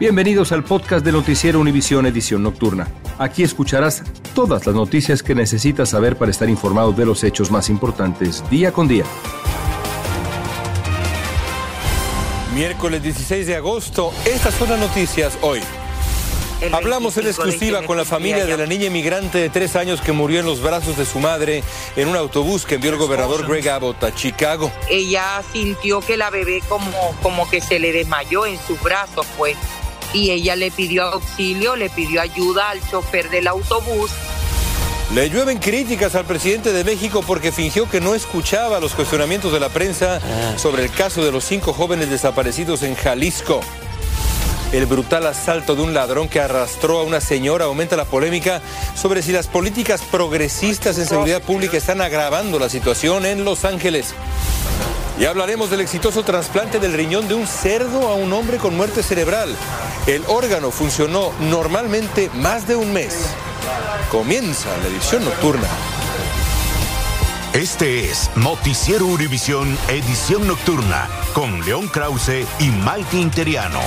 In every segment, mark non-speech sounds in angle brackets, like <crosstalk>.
Bienvenidos al podcast de Noticiero Univisión Edición Nocturna. Aquí escucharás todas las noticias que necesitas saber para estar informado de los hechos más importantes día con día. Miércoles 16 de agosto, estas son las noticias hoy. Hablamos en exclusiva con la familia de la niña inmigrante de tres años que murió en los brazos de su madre en un autobús que envió el gobernador Greg Abbott a Chicago. Ella sintió que la bebé como, como que se le desmayó en sus brazos, pues y ella le pidió auxilio, le pidió ayuda al chofer del autobús. Le llueven críticas al presidente de México porque fingió que no escuchaba los cuestionamientos de la prensa sobre el caso de los cinco jóvenes desaparecidos en Jalisco. El brutal asalto de un ladrón que arrastró a una señora aumenta la polémica sobre si las políticas progresistas en seguridad pública están agravando la situación en Los Ángeles. Y hablaremos del exitoso trasplante del riñón de un cerdo a un hombre con muerte cerebral. El órgano funcionó normalmente más de un mes. Comienza la edición nocturna. Este es Noticiero Univisión Edición Nocturna con León Krause y Mike Interiano.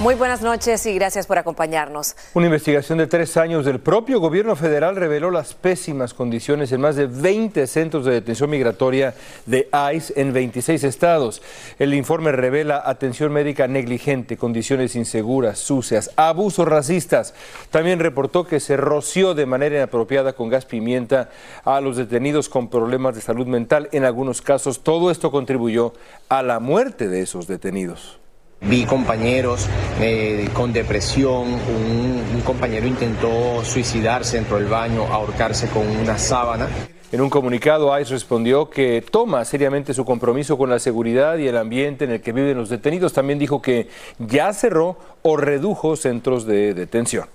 Muy buenas noches y gracias por acompañarnos. Una investigación de tres años del propio gobierno federal reveló las pésimas condiciones en más de 20 centros de detención migratoria de ICE en 26 estados. El informe revela atención médica negligente, condiciones inseguras, sucias, abusos racistas. También reportó que se roció de manera inapropiada con gas pimienta a los detenidos con problemas de salud mental. En algunos casos, todo esto contribuyó a la muerte de esos detenidos. Vi compañeros eh, con depresión, un, un compañero intentó suicidarse dentro del baño, ahorcarse con una sábana. En un comunicado, ICE respondió que toma seriamente su compromiso con la seguridad y el ambiente en el que viven los detenidos. También dijo que ya cerró o redujo centros de detención.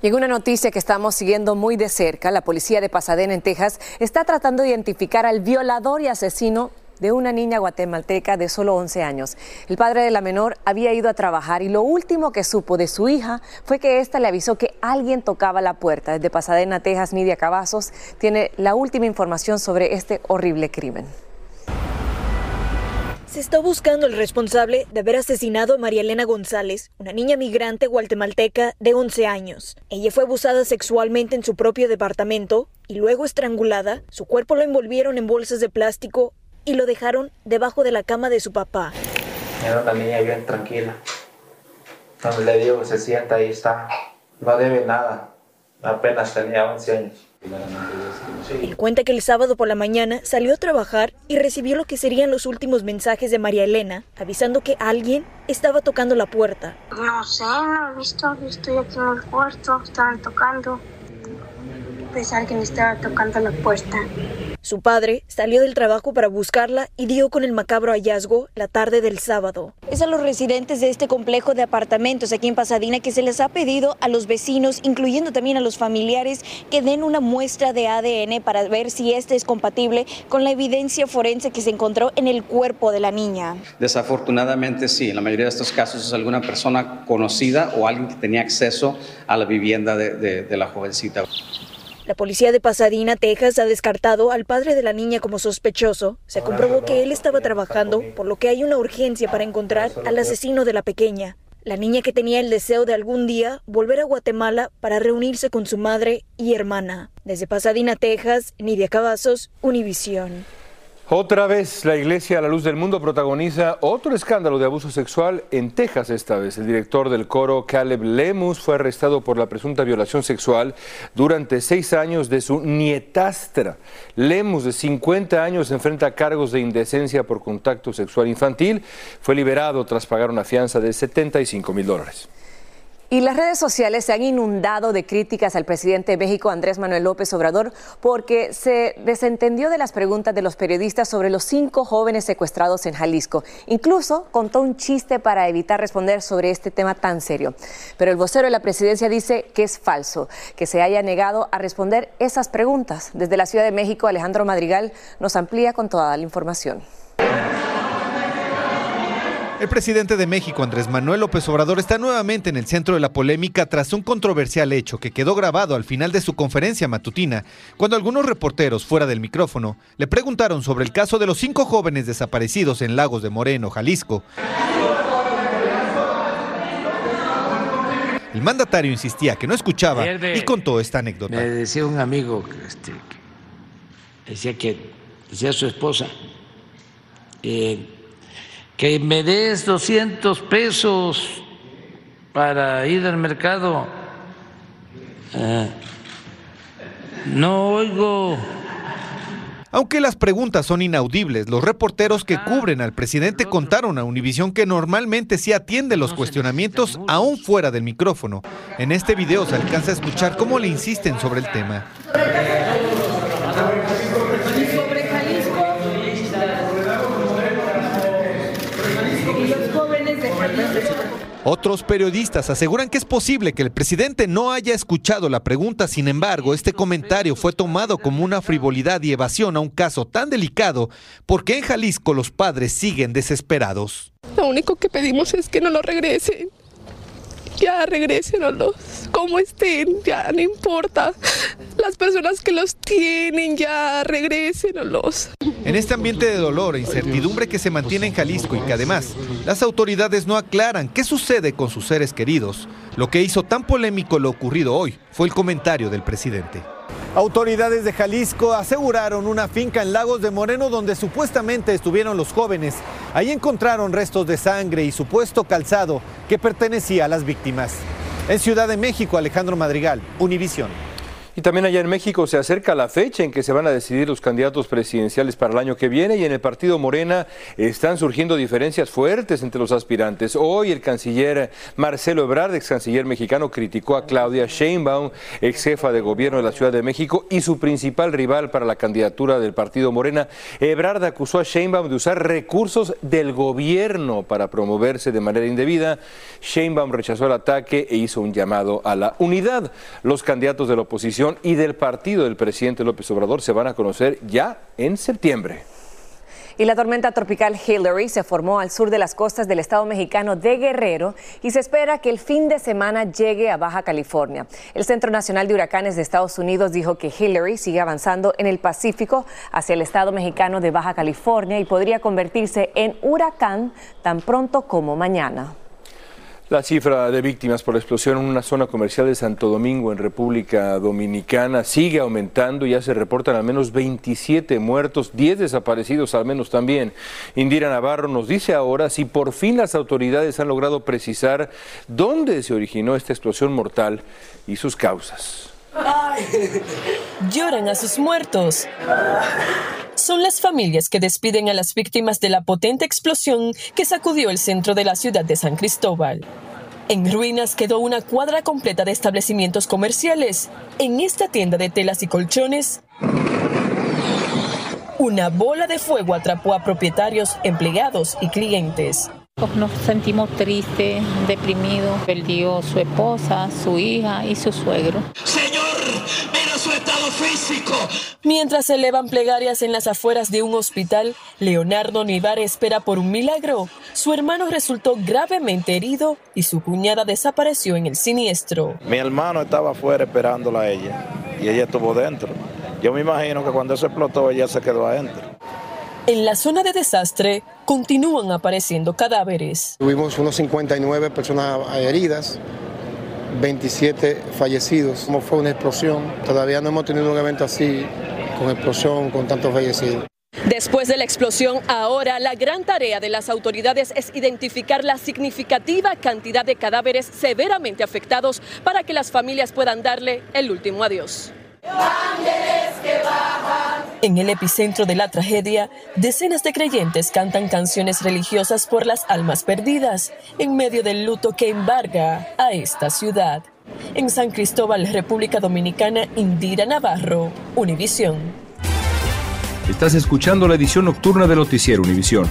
Y en una noticia que estamos siguiendo muy de cerca, la policía de Pasadena, en Texas, está tratando de identificar al violador y asesino de una niña guatemalteca de solo 11 años. El padre de la menor había ido a trabajar y lo último que supo de su hija fue que ésta le avisó que alguien tocaba la puerta. Desde Pasadena, Texas, Nidia Cavazos tiene la última información sobre este horrible crimen. Se está buscando el responsable de haber asesinado a María Elena González, una niña migrante guatemalteca de 11 años. Ella fue abusada sexualmente en su propio departamento y luego estrangulada. Su cuerpo lo envolvieron en bolsas de plástico y lo dejaron debajo de la cama de su papá. Era una niña bien tranquila. Donde le digo, se sienta, ahí está. No debe nada. Apenas tenía 11 años. Él cuenta que el sábado por la mañana salió a trabajar y recibió lo que serían los últimos mensajes de María Elena, avisando que alguien estaba tocando la puerta. No sé, no he visto. Yo estoy aquí en el cuarto, estaban tocando. Pues alguien estaba tocando la puerta. Su padre salió del trabajo para buscarla y dio con el macabro hallazgo la tarde del sábado. Es a los residentes de este complejo de apartamentos aquí en Pasadena que se les ha pedido a los vecinos, incluyendo también a los familiares, que den una muestra de ADN para ver si este es compatible con la evidencia forense que se encontró en el cuerpo de la niña. Desafortunadamente sí, en la mayoría de estos casos es alguna persona conocida o alguien que tenía acceso a la vivienda de, de, de la jovencita. La policía de Pasadena, Texas, ha descartado al padre de la niña como sospechoso. Se comprobó que él estaba trabajando, por lo que hay una urgencia para encontrar al asesino de la pequeña. La niña que tenía el deseo de algún día volver a Guatemala para reunirse con su madre y hermana. Desde Pasadena, Texas, Nidia Cavazos, Univisión. Otra vez la Iglesia a la Luz del Mundo protagoniza otro escándalo de abuso sexual en Texas esta vez. El director del coro Caleb Lemus fue arrestado por la presunta violación sexual durante seis años de su nietastra. Lemus, de 50 años, enfrenta cargos de indecencia por contacto sexual infantil. Fue liberado tras pagar una fianza de 75 mil dólares. Y las redes sociales se han inundado de críticas al presidente de México, Andrés Manuel López Obrador, porque se desentendió de las preguntas de los periodistas sobre los cinco jóvenes secuestrados en Jalisco. Incluso contó un chiste para evitar responder sobre este tema tan serio. Pero el vocero de la presidencia dice que es falso, que se haya negado a responder esas preguntas. Desde la Ciudad de México, Alejandro Madrigal nos amplía con toda la información. El presidente de México, Andrés Manuel López Obrador, está nuevamente en el centro de la polémica tras un controversial hecho que quedó grabado al final de su conferencia matutina, cuando algunos reporteros fuera del micrófono le preguntaron sobre el caso de los cinco jóvenes desaparecidos en Lagos de Moreno, Jalisco. El mandatario insistía que no escuchaba y contó esta anécdota. Me decía un amigo, este, decía que decía su esposa, eh, que me des 200 pesos para ir al mercado. Eh, no oigo. Aunque las preguntas son inaudibles, los reporteros que cubren al presidente contaron a Univisión que normalmente sí atiende los cuestionamientos aún fuera del micrófono. En este video se alcanza a escuchar cómo le insisten sobre el tema. Otros periodistas aseguran que es posible que el presidente no haya escuchado la pregunta, sin embargo, este comentario fue tomado como una frivolidad y evasión a un caso tan delicado porque en Jalisco los padres siguen desesperados. Lo único que pedimos es que no lo regresen ya regrésenos como estén, ya no importa. Las personas que los tienen, ya regrésenos. En este ambiente de dolor e incertidumbre que se mantiene en Jalisco y que además las autoridades no aclaran qué sucede con sus seres queridos, lo que hizo tan polémico lo ocurrido hoy fue el comentario del presidente. Autoridades de Jalisco aseguraron una finca en Lagos de Moreno donde supuestamente estuvieron los jóvenes. Ahí encontraron restos de sangre y supuesto calzado que pertenecía a las víctimas. En Ciudad de México, Alejandro Madrigal, Univisión. Y también allá en México se acerca la fecha en que se van a decidir los candidatos presidenciales para el año que viene y en el partido Morena están surgiendo diferencias fuertes entre los aspirantes. Hoy el canciller Marcelo Ebrard, ex canciller mexicano, criticó a Claudia Sheinbaum, ex jefa de gobierno de la Ciudad de México y su principal rival para la candidatura del partido Morena. Ebrard acusó a Sheinbaum de usar recursos del gobierno para promoverse de manera indebida. Sheinbaum rechazó el ataque e hizo un llamado a la unidad. Los candidatos de la oposición y del partido del presidente López Obrador se van a conocer ya en septiembre. Y la tormenta tropical Hillary se formó al sur de las costas del estado mexicano de Guerrero y se espera que el fin de semana llegue a Baja California. El Centro Nacional de Huracanes de Estados Unidos dijo que Hillary sigue avanzando en el Pacífico hacia el estado mexicano de Baja California y podría convertirse en huracán tan pronto como mañana. La cifra de víctimas por explosión en una zona comercial de Santo Domingo en República Dominicana sigue aumentando. Ya se reportan al menos 27 muertos, 10 desaparecidos al menos también. Indira Navarro nos dice ahora si por fin las autoridades han logrado precisar dónde se originó esta explosión mortal y sus causas. Lloran a sus muertos. Son las familias que despiden a las víctimas de la potente explosión que sacudió el centro de la ciudad de San Cristóbal. En ruinas quedó una cuadra completa de establecimientos comerciales. En esta tienda de telas y colchones, una bola de fuego atrapó a propietarios, empleados y clientes. Nos sentimos tristes, deprimidos. Perdió su esposa, su hija y su suegro. Señor, mira su estado físico. Mientras se elevan plegarias en las afueras de un hospital, Leonardo Nivar espera por un milagro. Su hermano resultó gravemente herido y su cuñada desapareció en el siniestro. Mi hermano estaba afuera esperándola a ella y ella estuvo dentro. Yo me imagino que cuando eso explotó ella se quedó adentro. En la zona de desastre continúan apareciendo cadáveres. Tuvimos unos 59 personas heridas, 27 fallecidos. Como fue una explosión, todavía no hemos tenido un evento así, con explosión, con tantos fallecidos. Después de la explosión, ahora la gran tarea de las autoridades es identificar la significativa cantidad de cadáveres severamente afectados para que las familias puedan darle el último adiós. En el epicentro de la tragedia, decenas de creyentes cantan canciones religiosas por las almas perdidas, en medio del luto que embarga a esta ciudad. En San Cristóbal, República Dominicana, Indira Navarro, Univisión. Estás escuchando la edición nocturna de Noticiero Univisión.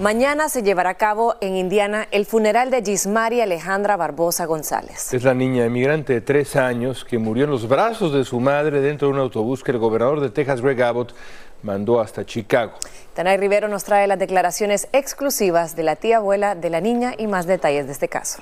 Mañana se llevará a cabo en Indiana el funeral de Gismari Alejandra Barbosa González. Es la niña emigrante de tres años que murió en los brazos de su madre dentro de un autobús que el gobernador de Texas, Greg Abbott, mandó hasta Chicago. Tanay Rivero nos trae las declaraciones exclusivas de la tía abuela de la niña y más detalles de este caso.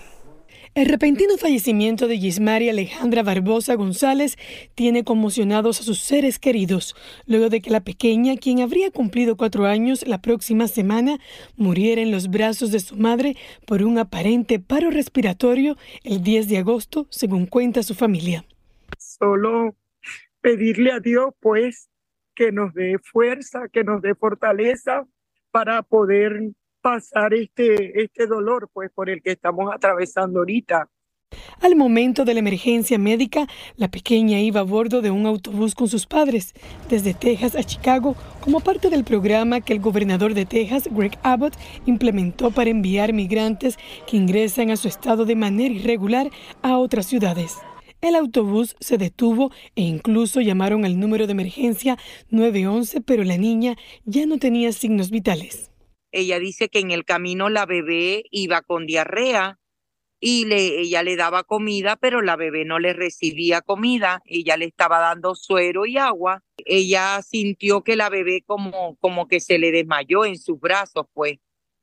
El repentino fallecimiento de Gismari Alejandra Barbosa González tiene conmocionados a sus seres queridos, luego de que la pequeña, quien habría cumplido cuatro años la próxima semana, muriera en los brazos de su madre por un aparente paro respiratorio el 10 de agosto, según cuenta su familia. Solo pedirle a Dios, pues, que nos dé fuerza, que nos dé fortaleza para poder pasar este, este dolor pues por el que estamos atravesando ahorita. Al momento de la emergencia médica, la pequeña iba a bordo de un autobús con sus padres desde Texas a Chicago como parte del programa que el gobernador de Texas, Greg Abbott, implementó para enviar migrantes que ingresan a su estado de manera irregular a otras ciudades. El autobús se detuvo e incluso llamaron al número de emergencia 911, pero la niña ya no tenía signos vitales. Ella dice que en el camino la bebé iba con diarrea y le, ella le daba comida, pero la bebé no le recibía comida. Ella le estaba dando suero y agua. Ella sintió que la bebé como, como que se le desmayó en sus brazos, pues.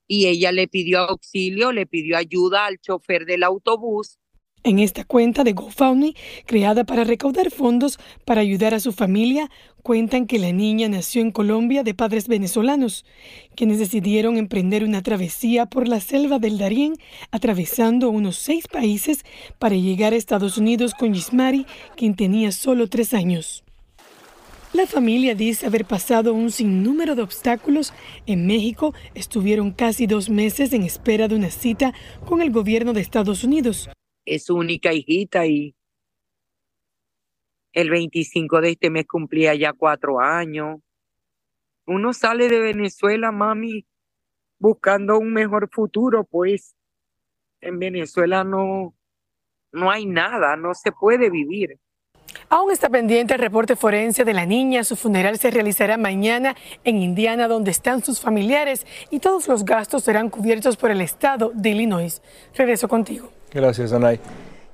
Y ella le pidió auxilio, le pidió ayuda al chofer del autobús en esta cuenta de GoFundMe, creada para recaudar fondos para ayudar a su familia, cuentan que la niña nació en Colombia de padres venezolanos, quienes decidieron emprender una travesía por la selva del Darién, atravesando unos seis países para llegar a Estados Unidos con Gismari, quien tenía solo tres años. La familia dice haber pasado un sinnúmero de obstáculos. En México estuvieron casi dos meses en espera de una cita con el gobierno de Estados Unidos es su única hijita y el 25 de este mes cumplía ya cuatro años. Uno sale de Venezuela, mami, buscando un mejor futuro, pues en Venezuela no, no hay nada, no se puede vivir. Aún está pendiente el reporte forense de la niña. Su funeral se realizará mañana en Indiana, donde están sus familiares, y todos los gastos serán cubiertos por el estado de Illinois. Regreso contigo. Gracias, Anay.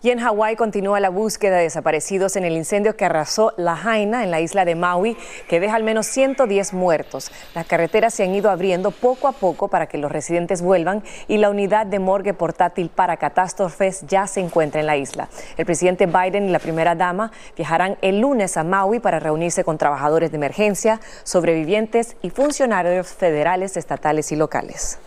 Y en Hawái continúa la búsqueda de desaparecidos en el incendio que arrasó La Jaina en la isla de Maui, que deja al menos 110 muertos. Las carreteras se han ido abriendo poco a poco para que los residentes vuelvan y la unidad de morgue portátil para catástrofes ya se encuentra en la isla. El presidente Biden y la primera dama viajarán el lunes a Maui para reunirse con trabajadores de emergencia, sobrevivientes y funcionarios federales, estatales y locales.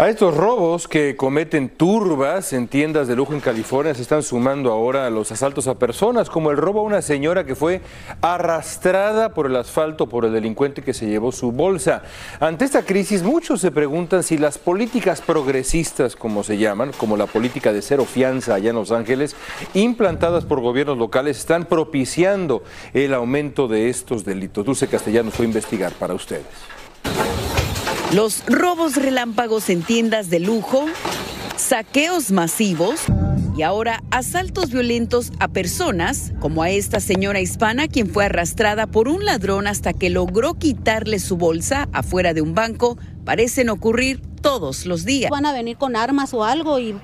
A estos robos que cometen turbas en tiendas de lujo en California se están sumando ahora los asaltos a personas, como el robo a una señora que fue arrastrada por el asfalto por el delincuente que se llevó su bolsa. Ante esta crisis, muchos se preguntan si las políticas progresistas, como se llaman, como la política de cero fianza allá en Los Ángeles, implantadas por gobiernos locales, están propiciando el aumento de estos delitos. Dulce Castellanos fue a investigar para ustedes. Los robos relámpagos en tiendas de lujo, saqueos masivos y ahora asaltos violentos a personas, como a esta señora hispana quien fue arrastrada por un ladrón hasta que logró quitarle su bolsa afuera de un banco, parecen ocurrir todos los días. Van a venir con armas o algo y,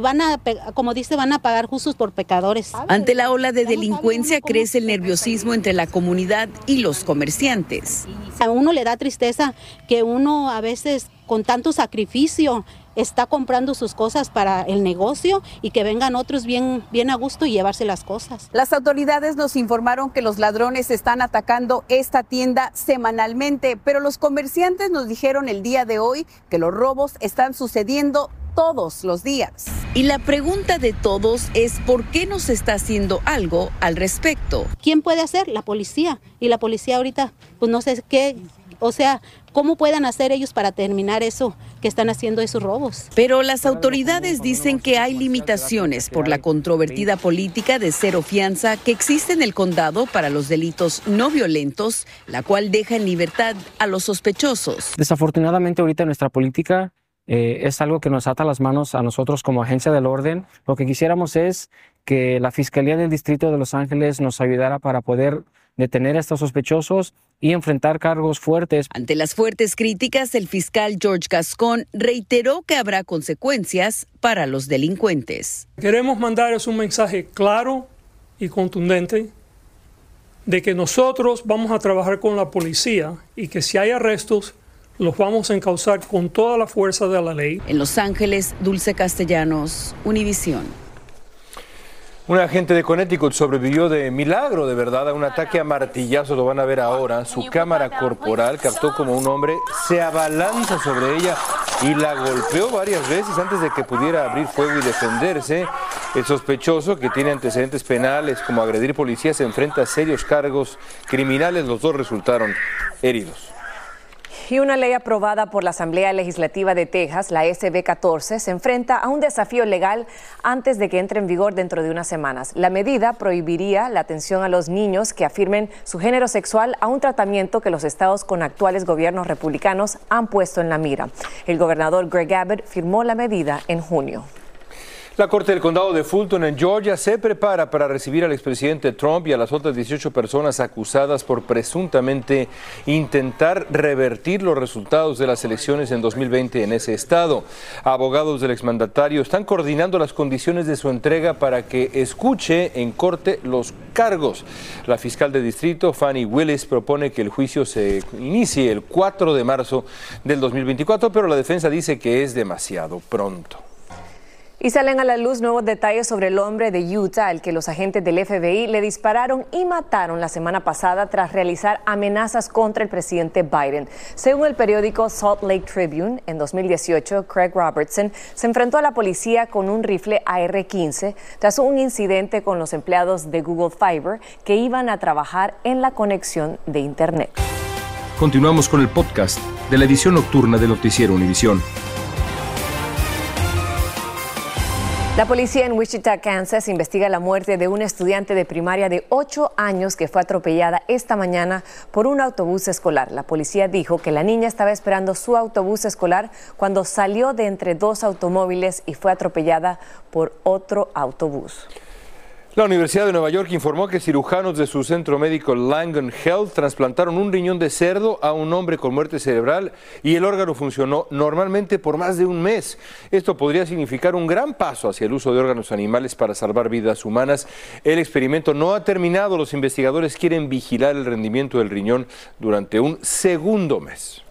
van a, como dice, van a pagar justos por pecadores. Ante la ola de delincuencia crece el nerviosismo entre la comunidad y los comerciantes. A uno le da tristeza que uno a veces con tanto sacrificio está comprando sus cosas para el negocio y que vengan otros bien, bien a gusto y llevarse las cosas. Las autoridades nos informaron que los ladrones están atacando esta tienda semanalmente, pero los comerciantes nos dijeron el día de hoy que los robos están sucediendo todos los días. Y la pregunta de todos es por qué no se está haciendo algo al respecto. ¿Quién puede hacer? La policía. Y la policía ahorita, pues no sé qué, o sea, ¿cómo puedan hacer ellos para terminar eso que están haciendo esos robos? Pero las autoridades dicen que hay limitaciones por la controvertida política de cero fianza que existe en el condado para los delitos no violentos, la cual deja en libertad a los sospechosos. Desafortunadamente ahorita nuestra política eh, es algo que nos ata las manos a nosotros como agencia del orden. Lo que quisiéramos es que la Fiscalía del Distrito de Los Ángeles nos ayudara para poder detener a estos sospechosos y enfrentar cargos fuertes. Ante las fuertes críticas, el fiscal George Gascon reiteró que habrá consecuencias para los delincuentes. Queremos mandarles un mensaje claro y contundente de que nosotros vamos a trabajar con la policía y que si hay arrestos, los vamos a encauzar con toda la fuerza de la ley. En Los Ángeles, Dulce Castellanos, Univisión. Un agente de Connecticut sobrevivió de milagro, de verdad, a un ataque a martillazos. Lo van a ver ahora. Su cámara corporal captó como un hombre se abalanza sobre ella y la golpeó varias veces antes de que pudiera abrir fuego y defenderse. El sospechoso, que tiene antecedentes penales como agredir policías, se enfrenta a serios cargos criminales. Los dos resultaron heridos. Y una ley aprobada por la Asamblea Legislativa de Texas, la SB 14, se enfrenta a un desafío legal antes de que entre en vigor dentro de unas semanas. La medida prohibiría la atención a los niños que afirmen su género sexual a un tratamiento que los estados con actuales gobiernos republicanos han puesto en la mira. El gobernador Greg Abbott firmó la medida en junio. La Corte del Condado de Fulton en Georgia se prepara para recibir al expresidente Trump y a las otras 18 personas acusadas por presuntamente intentar revertir los resultados de las elecciones en 2020 en ese estado. Abogados del exmandatario están coordinando las condiciones de su entrega para que escuche en corte los cargos. La fiscal de distrito, Fanny Willis, propone que el juicio se inicie el 4 de marzo del 2024, pero la defensa dice que es demasiado pronto. Y salen a la luz nuevos detalles sobre el hombre de Utah al que los agentes del FBI le dispararon y mataron la semana pasada tras realizar amenazas contra el presidente Biden. Según el periódico Salt Lake Tribune, en 2018, Craig Robertson se enfrentó a la policía con un rifle AR-15 tras un incidente con los empleados de Google Fiber que iban a trabajar en la conexión de Internet. Continuamos con el podcast de la edición nocturna de Noticiero Univisión. La policía en Wichita, Kansas, investiga la muerte de una estudiante de primaria de 8 años que fue atropellada esta mañana por un autobús escolar. La policía dijo que la niña estaba esperando su autobús escolar cuando salió de entre dos automóviles y fue atropellada por otro autobús. La Universidad de Nueva York informó que cirujanos de su centro médico Langan Health trasplantaron un riñón de cerdo a un hombre con muerte cerebral y el órgano funcionó normalmente por más de un mes. Esto podría significar un gran paso hacia el uso de órganos animales para salvar vidas humanas. El experimento no ha terminado. Los investigadores quieren vigilar el rendimiento del riñón durante un segundo mes.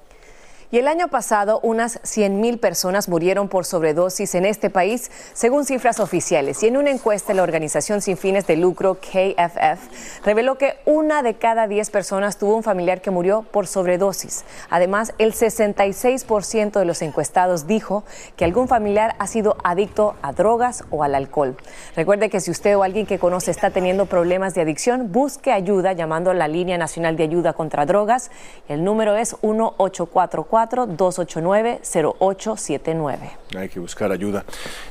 Y el año pasado, unas 100.000 personas murieron por sobredosis en este país, según cifras oficiales. Y en una encuesta, la organización sin fines de lucro KFF reveló que una de cada 10 personas tuvo un familiar que murió por sobredosis. Además, el 66% de los encuestados dijo que algún familiar ha sido adicto a drogas o al alcohol. Recuerde que si usted o alguien que conoce está teniendo problemas de adicción, busque ayuda llamando a la Línea Nacional de Ayuda contra Drogas. El número es 1844. 289-0879. Hay que buscar ayuda.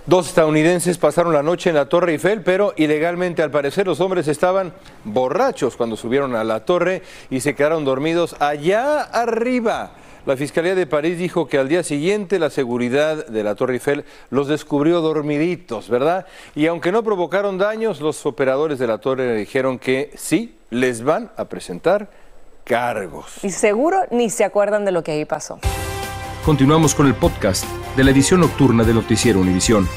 Dos estadounidenses pasaron la noche en la Torre Eiffel, pero ilegalmente al parecer los hombres estaban borrachos cuando subieron a la torre y se quedaron dormidos allá arriba. La Fiscalía de París dijo que al día siguiente la seguridad de la Torre Eiffel los descubrió dormiditos, ¿verdad? Y aunque no provocaron daños, los operadores de la torre dijeron que sí, les van a presentar cargos. Y seguro ni se acuerdan de lo que ahí pasó. Continuamos con el podcast de la edición nocturna de Noticiero Univisión.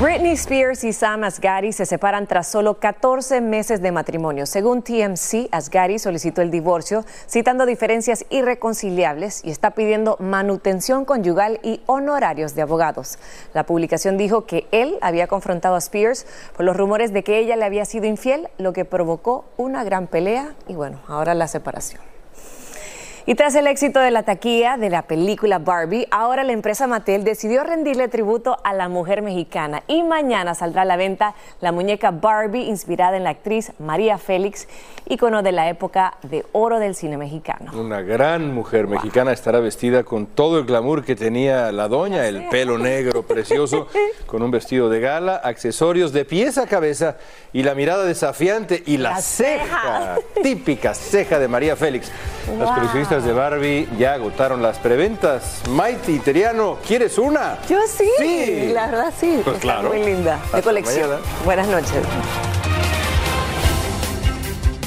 Britney Spears y Sam Asghari se separan tras solo 14 meses de matrimonio. Según TMC, Asghari solicitó el divorcio citando diferencias irreconciliables y está pidiendo manutención conyugal y honorarios de abogados. La publicación dijo que él había confrontado a Spears por los rumores de que ella le había sido infiel, lo que provocó una gran pelea y bueno, ahora la separación. Y tras el éxito de la taquilla de la película Barbie, ahora la empresa Mattel decidió rendirle tributo a la mujer mexicana y mañana saldrá a la venta la muñeca Barbie inspirada en la actriz María Félix, icono de la época de oro del cine mexicano. Una gran mujer mexicana estará vestida con todo el glamour que tenía la doña, el pelo negro <laughs> precioso, con un vestido de gala, accesorios de pies a cabeza y la mirada desafiante y la, ceja, típica ceja de María Félix. Coleccionistas de Barbie ya agotaron las preventas. Maite Teriano, ¿quieres una? Yo sí, Sí. la verdad sí. Pues Está claro. muy linda, de colección. mañana. Buenas noches.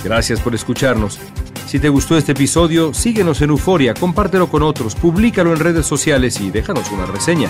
Gracias por escucharnos. Si te gustó este episodio, síguenos en Euforia, compártelo con otros, públicalo en redes sociales y déjanos una reseña.